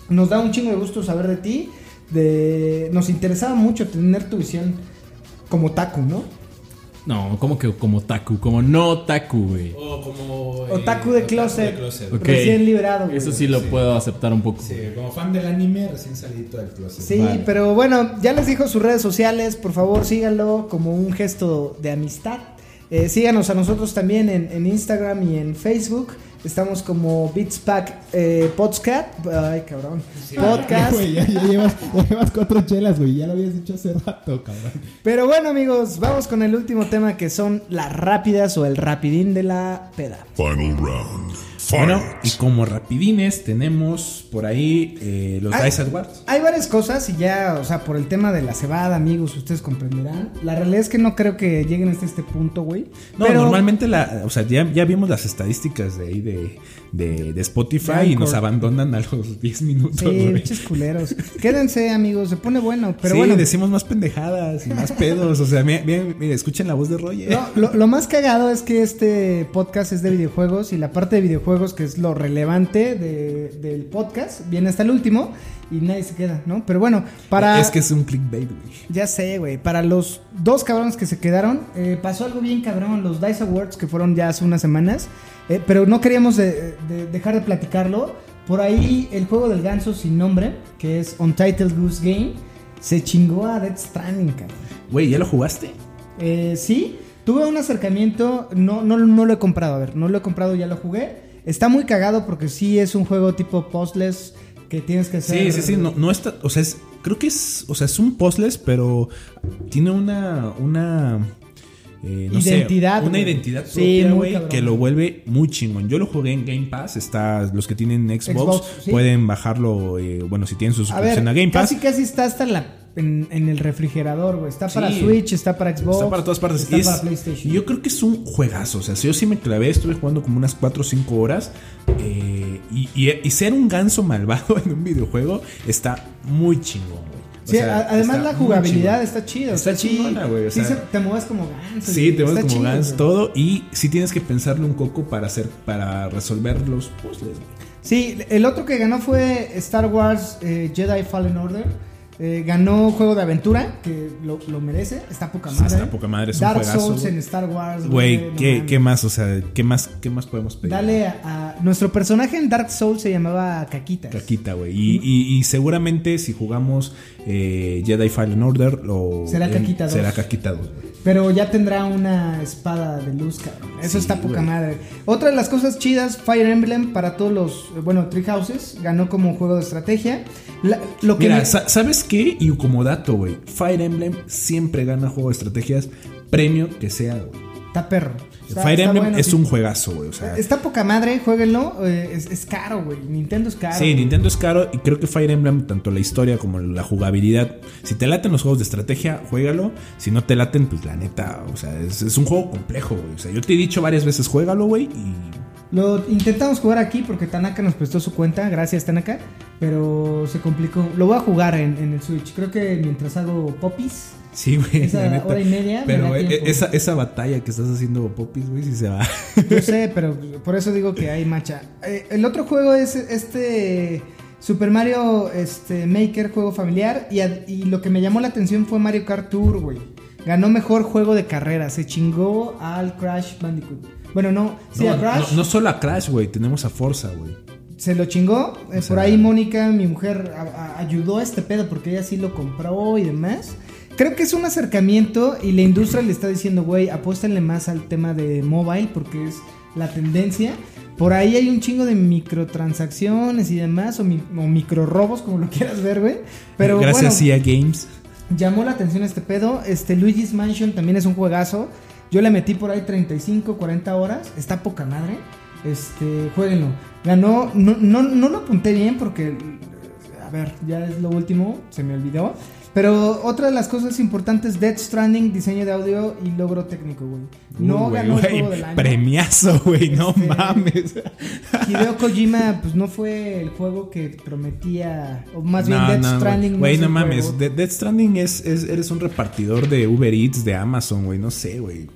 Nos da un chingo de gusto saber de ti. De, nos interesaba mucho tener tu visión como Taku, ¿no? No, como que como taku, como no taku, güey. O como. eh, Otaku de closet. Ok. Recién liberado. güey. Eso sí lo Sí. puedo aceptar un poco. Sí, como fan del anime, recién salidito del closet. Sí, Vale. pero bueno, ya les dijo sus redes sociales, por favor síganlo como un gesto de amistad. Eh, síganos a nosotros también en, en Instagram y en Facebook. Estamos como Beatspack eh, Podcast. Ay, cabrón. Podcast. Güey, ya, ya llevas, ya llevas cuatro chelas, güey. Ya lo habías dicho hace rato, cabrón. Pero bueno, amigos, vamos con el último tema que son las rápidas o el rapidín de la peda. Final round. Bueno, y como rapidines tenemos por ahí eh, los Ah. Dice Awards. Hay varias cosas y ya, o sea, por el tema de la cebada, amigos, ustedes comprenderán. La realidad es que no creo que lleguen hasta este punto, güey. No, Pero- normalmente la, o sea, ya, ya vimos las estadísticas de ahí de, de, de Spotify De y nos abandonan a los (laughs) 10 minutos, Sí, culeros. Quédense, amigos, se pone bueno. Pero sí, bueno, decimos más pendejadas y más pedos. O sea, mira, escuchen la voz de Roger. No, lo, lo más cagado es que este podcast es de videojuegos y la parte de videojuegos, que es lo relevante de- del podcast, viene hasta el último y nadie se queda, ¿no? Pero bueno, para... Es que es un clickbait, güey. Ya sé, güey. Para los dos cabrones que se quedaron, eh, pasó algo bien cabrón. Los Dice Awards que fueron ya hace unas semanas. Eh, pero no queríamos de- de dejar de platicarlo. Por ahí el juego del ganso sin nombre, que es Untitled Goose Game, se chingó a Death Stranding, cabrón. Güey, ¿ya lo jugaste? Eh, sí, tuve un acercamiento, no, no, no lo he comprado, a ver, no lo he comprado, ya lo jugué. Está muy cagado porque sí es un juego tipo postless que tienes que hacer. Sí, sí, sí. No, no está, o sea, es, creo que es, o sea, es un puzzles, pero tiene una, una, eh, no sé, Identidad, una identidad propia, güey, que lo vuelve muy chingón. Yo lo jugué en Game Pass, está, los que tienen Xbox, Xbox, sí. pueden bajarlo, eh, bueno, si tienen su A ver, suscripción a Game Pass. casi casi está hasta la, en, en el refrigerador, güey. Está para. Switch, está para Xbox. Está para todas partes. Está y, es- para PlayStation. y yo creo que es un juegazo. O sea, si yo sí me clavé, estuve jugando como unas 4 o 5 horas. eh, y, y- y ser un ganso malvado (laughs) en un videojuego está muy chingón, O Sí, sea, además está la jugabilidad está chida. Está sí- chingona, güey, o sea- te mueves como ganso. Sí, te está ves como chido, güey. todo. Y sí tienes que pensarle un poco para hacer, para resolver los puzzles. güey. Sí, el otro que ganó fue Star Wars eh, Jedi Fallen Order. Eh, ganó juego de aventura, que lo, lo merece. Está poca Sí, madre. está poca madre, es un Dark juegazo, Souls en Star Wars. Güey, ¿qué. ¿qué más? O sea, ¿qué más, ¿qué más podemos pedir? Dale a, a- Nuestro personaje en Dark Souls se llamaba Caquitas. Caquita, güey. Y, y- y seguramente si jugamos eh, Jedi Fallen Order, lo, Será Caquita dos. Será Caquita 2, güey. Pero ya tendrá una espada de luz, cabrón. Eso Sí, está poca güey. madre. Otra de las cosas chidas, Fire Emblem para todos los, eh, bueno, Tree Houses, ganó como juego de estrategia. La- lo que Mira, me- ¿sabes qué? Y como dato, güey. Fire Emblem siempre gana juego de estrategias, premio que sea, güey. está perro. Está- Fire está Emblem bueno, es sí. un juegazo, güey. O sea, Está poca madre, jueguenlo. eh, es, es caro, güey. Nintendo es caro. Sí, güey. Nintendo es caro y creo que Fire Emblem, tanto la historia como la jugabilidad, si te laten los juegos de estrategia, juégalo. Si no te laten, pues la neta, o sea, es, es un juego complejo, güey. O sea, yo te he dicho varias veces, juégalo, güey, y Lo intentamos jugar aquí porque Tanaka nos prestó su cuenta. Gracias, Tanaka. Pero se complicó. Lo voy a jugar en, en el Switch. Creo que mientras hago popis. Sí, güey. Esa la neta. hora y media me Pero da eh, tiempo. esa, esa batalla que estás haciendo, Popis, güey, sí se va. Yo (laughs) sé, pero por eso digo que hay macha. Eh, el otro juego es este Super Mario este, Maker, juego familiar. Y, lo que me llamó la atención fue Mario Kart Tour, güey. Ganó mejor juego de carrera. Se chingó al Crash Bandicoot. Bueno, no, sí, no, a Crash. no- no solo a Crash, güey, tenemos a Forza, güey. Se lo chingó. Eh, O sea- por ahí Mónica, mi mujer, a- a- ayudó a este pedo porque ella sí lo compró y demás. Creo que es un acercamiento y la industria le está diciendo, güey, apuéstenle más al tema de mobile porque es la tendencia. Por ahí hay un chingo de microtransacciones y demás, o, mi, o micro robos, como lo (laughs) quieras ver, güey. Pero Gracias, bueno, EA Games. llamó la atención este pedo. Este Luigi's Mansion también es un juegazo. Yo le metí por ahí 35, 40 horas. Está poca madre. Este, jueguenlo. Ganó, no, no, no lo apunté bien porque, a ver, ya es lo último, se me olvidó. Pero otra de las cosas importantes, Death Stranding, diseño de audio y logro técnico, güey. No Uh, ganó el juego del año. Premiazo, güey, no Este, mames. Hideo Kojima, pues no fue el juego que prometía, o más bien No, Death no, Stranding. Güey, no mames. juego. De- Death Stranding es, es- Eres un repartidor de Uber Eats, de Amazon, güey. No sé, güey.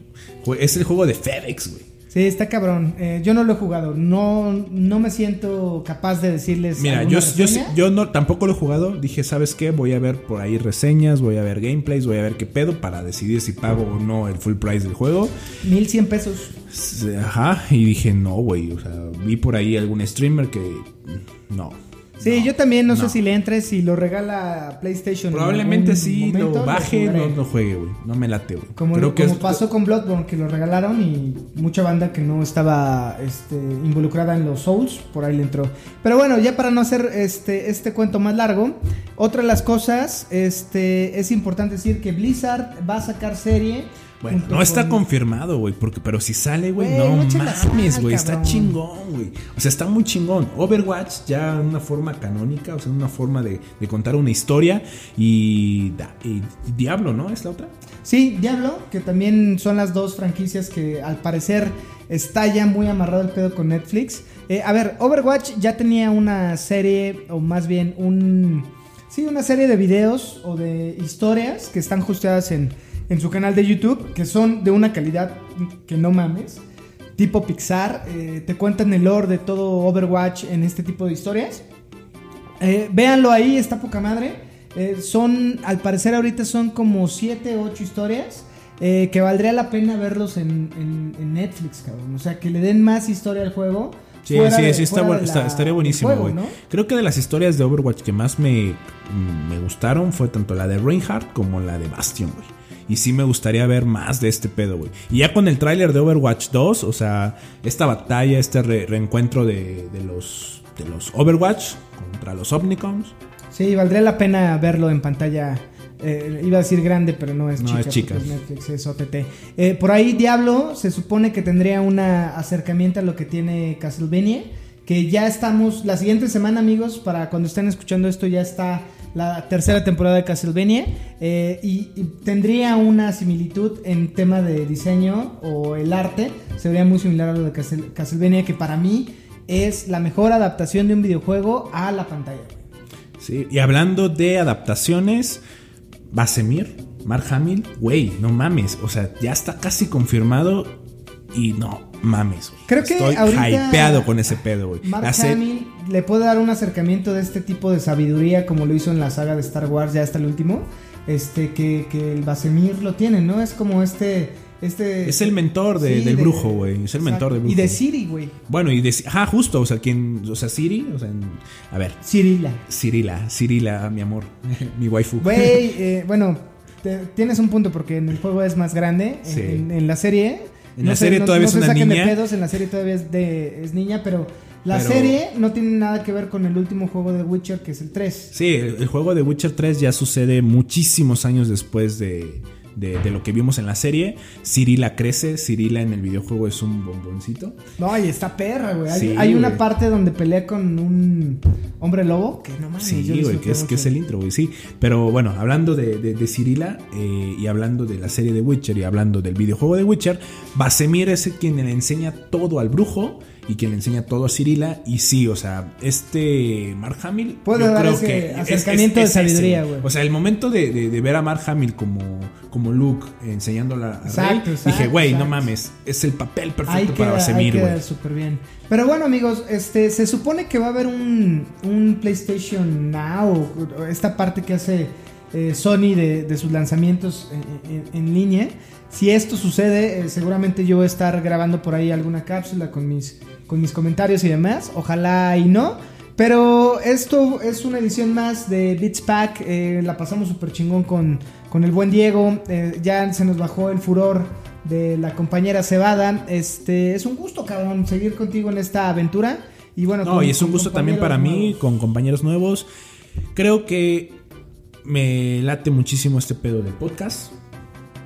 Es el juego de FedEx, güey. Sí, está cabrón. Eh, yo no lo he jugado. No, no me siento capaz de decirles. Mira, yo, yo, yo no, tampoco lo he jugado. Dije, ¿sabes qué? Voy a ver por ahí reseñas, voy a ver gameplays, voy a ver qué pedo para decidir si pago o no el full price del juego. 1100 pesos. Ajá, y dije, no, güey. O sea, vi por ahí algún streamer que. No. Sí, yo también no, no. sé si le entres, si lo regala PlayStation. en Probablemente sí momento, lo baje, no lo juegue, güey. No me late, güey. Como, Creo que como es- pasó con Bloodborne, que lo regalaron y mucha banda que no estaba este, involucrada en los Souls, por ahí le entró. Pero bueno, ya para no hacer este, este cuento más largo, otra de las cosas, este, es importante decir que Blizzard va a sacar serie. Bueno, no está con- confirmado, güey, porque pero si sale, güey, no mames, güey, está chingón, güey. O sea, está muy chingón. Overwatch ya en una forma canónica, o sea, en una forma de, de contar una historia y, da- y Diablo, ¿no? Es la otra. Sí, Diablo, que también son las dos franquicias que al parecer está ya muy amarrado el pedo con Netflix. Eh, a ver, Overwatch ya tenía una serie, o más bien un... Sí, una serie de videos o de historias que están hosteadas en, en su canal de YouTube, que son de una calidad que no mames. Tipo Pixar, eh, te cuentan el lore de todo Overwatch en este tipo de historias. Eh, véanlo ahí, está poca madre. Eh, son, al parecer ahorita son como 7, 8 historias. eh, que valdría la pena verlos en, en- en Netflix, cabrón. O sea, que le den más historia al juego. Sí, fuera sí, de- sí, está, bueno, está- estaría buenísimo, güey. ¿no? Creo que de las historias de Overwatch que más me, me gustaron fue tanto la de Reinhardt como la de Bastion, güey. Y sí me gustaría ver más de este pedo, güey. Y ya con el tráiler de Overwatch 2, o sea, esta batalla, este re- reencuentro de, de los, de los Overwatch contra los Omnicons. Sí, valdría la pena verlo en pantalla. eh, iba a decir grande, pero no es No, chica. es chica. porque Netflix, es OTT. Eh, por ahí Diablo se supone que tendría un acercamiento a lo que tiene Castlevania. Que ya estamos, la siguiente semana, amigos, para cuando estén escuchando esto, ya está la tercera temporada de Castlevania. eh, y, tendría una similitud en tema de diseño o el arte. Se vería muy similar a lo de Castle- Castlevania, que para mí es la mejor adaptación de un videojuego a la pantalla. Sí, y hablando de adaptaciones, Basemir, Mark Hamill, güey, no mames. O sea, ya está casi confirmado y no mames. güey. Creo que Estoy ahorita hypeado con ese pedo, güey. Mark Hamill le puede dar un acercamiento de este tipo de sabiduría como lo hizo en la saga de Star Wars ya hasta el último. Este que, que el Basemir lo tiene, ¿no? Es como este este Es el mentor de- del brujo, güey. Es el mentor del Y brujo. de Siri, güey. Bueno, y de. Ajá, justo. O sea, quien. O sea, Siri. O sea, en- a ver. Cirila. Cirila, Cirila, mi amor. (laughs) mi waifu. Güey, (laughs) eh, bueno, te- tienes un punto porque en el juego es más grande. En, Sí. en- en la serie. En la serie todavía es se una niña. de pedos, en la serie todavía es, de, es niña, pero la Pero- serie no tiene nada que ver con el último juego de Witcher, que es el 3. Sí, el, el juego de Witcher 3 ya sucede muchísimos años después de, de- de lo que vimos en la serie. Cirila crece, Cirila en el videojuego es un bomboncito. No, y está perra, güey. Hay, Sí, hay una parte donde pelea con un hombre lobo que no mames. Sí, yo güey, que es, que es el intro, güey, sí. Pero bueno, hablando de, de, de Cirila eh, y hablando de la serie de Witcher y hablando del videojuego de Witcher, Basemir es quien le enseña todo al brujo y quien le enseña todo a Cirila. Y sí, o sea, este Mark Hamill. Puede yo dar creo ese que es- acercamiento es- de es sabiduría, güey. O sea, el momento de, de- de ver a Mark Hamill como, como Luke enseñándola a Exacto, Rey, exacto, dije, güey, no mames, es el papel Ahí perfecto para Basemir, güey. súper bien. Pero bueno, amigos, este se supone que va a haber un, un PlayStation Now, esta parte que hace eh, Sony de, de sus lanzamientos en, en- en línea. Si esto sucede, eh, seguramente yo voy a estar grabando por ahí alguna cápsula con mis, con mis comentarios y demás. Ojalá y no. Pero esto es una edición más de Beats Pack. eh, la pasamos súper chingón con, con el buen Diego. eh, ya se nos bajó el furor de la compañera Cebada. Este es un gusto, cabrón, seguir contigo en esta aventura. Y bueno, No, con- y es un gusto también para mí, con compañeros nuevos. Creo que me late muchísimo este pedo del podcast.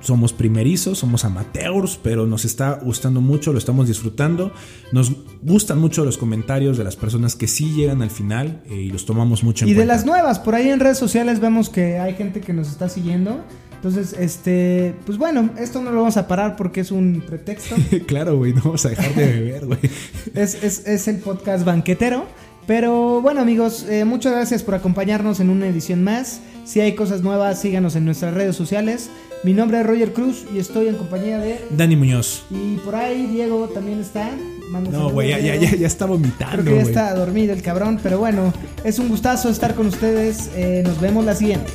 Somos primerizos, somos amateurs, pero nos está gustando mucho, lo estamos disfrutando. Nos gustan mucho los comentarios de las personas que sí llegan al final eh, y los tomamos mucho en Y de cuenta. las nuevas, por ahí en redes sociales vemos que hay gente que nos está siguiendo. Entonces, este, pues bueno, esto no lo vamos a parar porque es un pretexto. (laughs) claro, güey, no vamos a dejar de beber, güey. (laughs) es, es- es el podcast banquetero. Pero bueno amigos, eh, muchas gracias por acompañarnos en una edición más. Si hay cosas nuevas, síganos en nuestras redes sociales. Mi nombre es Roger Cruz y estoy en compañía de... Dani Muñoz. Y por ahí Diego también está. Manda No, güey, ya, ya, ya, ya está vomitando, Creo que ya está dormido el cabrón, pero bueno, es un gustazo estar con ustedes. Eh, nos vemos la siguiente.